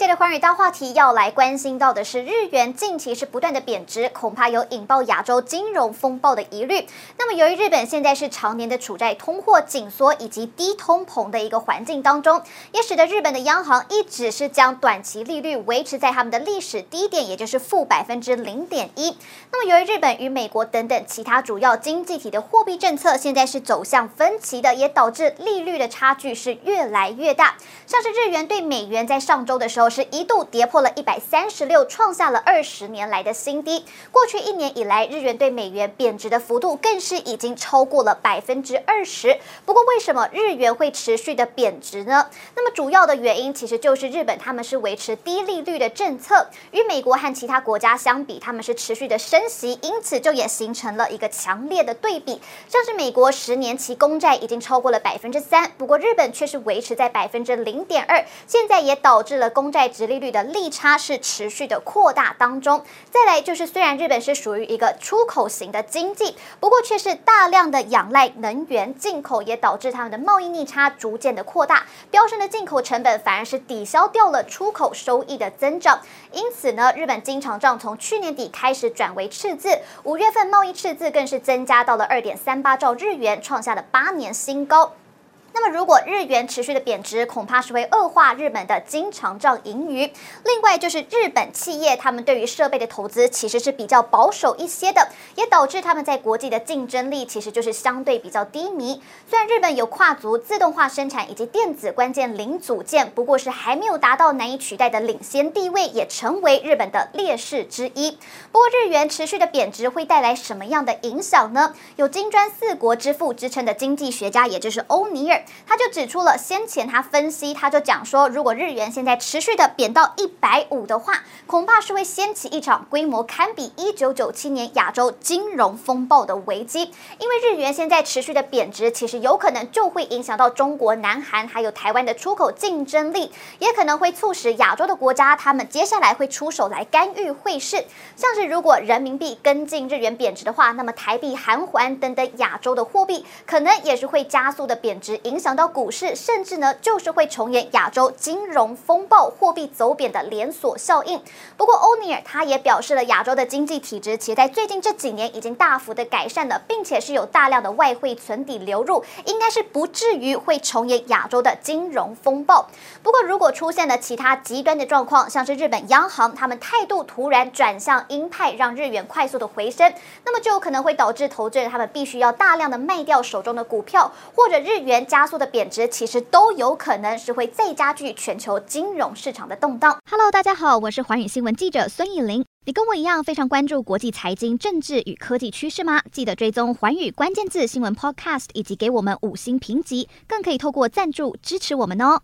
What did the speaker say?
这一节的寰宇大话题要来关心到的是，日元近期是不断的贬值，恐怕有引爆亚洲金融风暴的疑虑。那么，由于日本现在是常年的处在通货紧缩以及低通膨的一个环境当中，也使得日本的央行一直是将短期利率维持在他们的历史低点，也就是负百分之零点一。那么，由于日本与美国等等其他主要经济体的货币政策现在是走向分歧的，也导致利率的差距是越来越大。像是日元对美元在上周的时候是一度跌破了一百三十六，创下了二十年来的新低。过去一年以来，日元对美元贬值的幅度更是已经超过了百分之二十。不过，为什么日元会持续的贬值呢？那么主要的原因其实就是日本他们是维持低利率的政策，与美国和其他国家相比，他们是持续的升息，因此就也形成了一个强烈的对比。像是美国十年期公债已经超过了百分之三，不过日本却是维持在百分之零点二，现在也导致了公债。值利率的利差是持续的扩大当中。再来就是，虽然日本是属于一个出口型的经济，不过却是大量的仰赖能源进口，也导致他们的贸易逆差逐渐的扩大，飙升的进口成本反而是抵消掉了出口收益的增长。因此呢，日本经常账从去年底开始转为赤字，五月份贸易赤字更是增加到了二点三八兆日元，创下了八年新高。那么，如果日元持续的贬值，恐怕是会恶化日本的经常账盈余。另外，就是日本企业他们对于设备的投资其实是比较保守一些的，也导致他们在国际的竞争力其实就是相对比较低迷。虽然日本有跨足自动化生产以及电子关键零组件，不过是还没有达到难以取代的领先地位，也成为日本的劣势之一。不过，日元持续的贬值会带来什么样的影响呢？有金砖四国之父之称的经济学家，也就是欧尼尔。他就指出了，先前他分析，他就讲说，如果日元现在持续的贬到一百五的话，恐怕是会掀起一场规模堪比一九九七年亚洲金融风暴的危机。因为日元现在持续的贬值，其实有可能就会影响到中国、南韩还有台湾的出口竞争力，也可能会促使亚洲的国家他们接下来会出手来干预汇市。像是如果人民币跟进日元贬值的话，那么台币、韩元等等亚洲的货币可能也是会加速的贬值。影响到股市，甚至呢，就是会重演亚洲金融风暴、货币走贬的连锁效应。不过，欧尼尔他也表示了，亚洲的经济体质其实在最近这几年已经大幅的改善了，并且是有大量的外汇存底流入，应该是不至于会重演亚洲的金融风暴。不过，如果出现了其他极端的状况，像是日本央行他们态度突然转向鹰派，让日元快速的回升，那么就有可能会导致投资人他们必须要大量的卖掉手中的股票，或者日元加加速的贬值，其实都有可能是会再加剧全球金融市场的动荡。Hello，大家好，我是寰宇新闻记者孙艺林。你跟我一样非常关注国际财经、政治与科技趋势吗？记得追踪寰宇关键字新闻 Podcast，以及给我们五星评级，更可以透过赞助支持我们哦。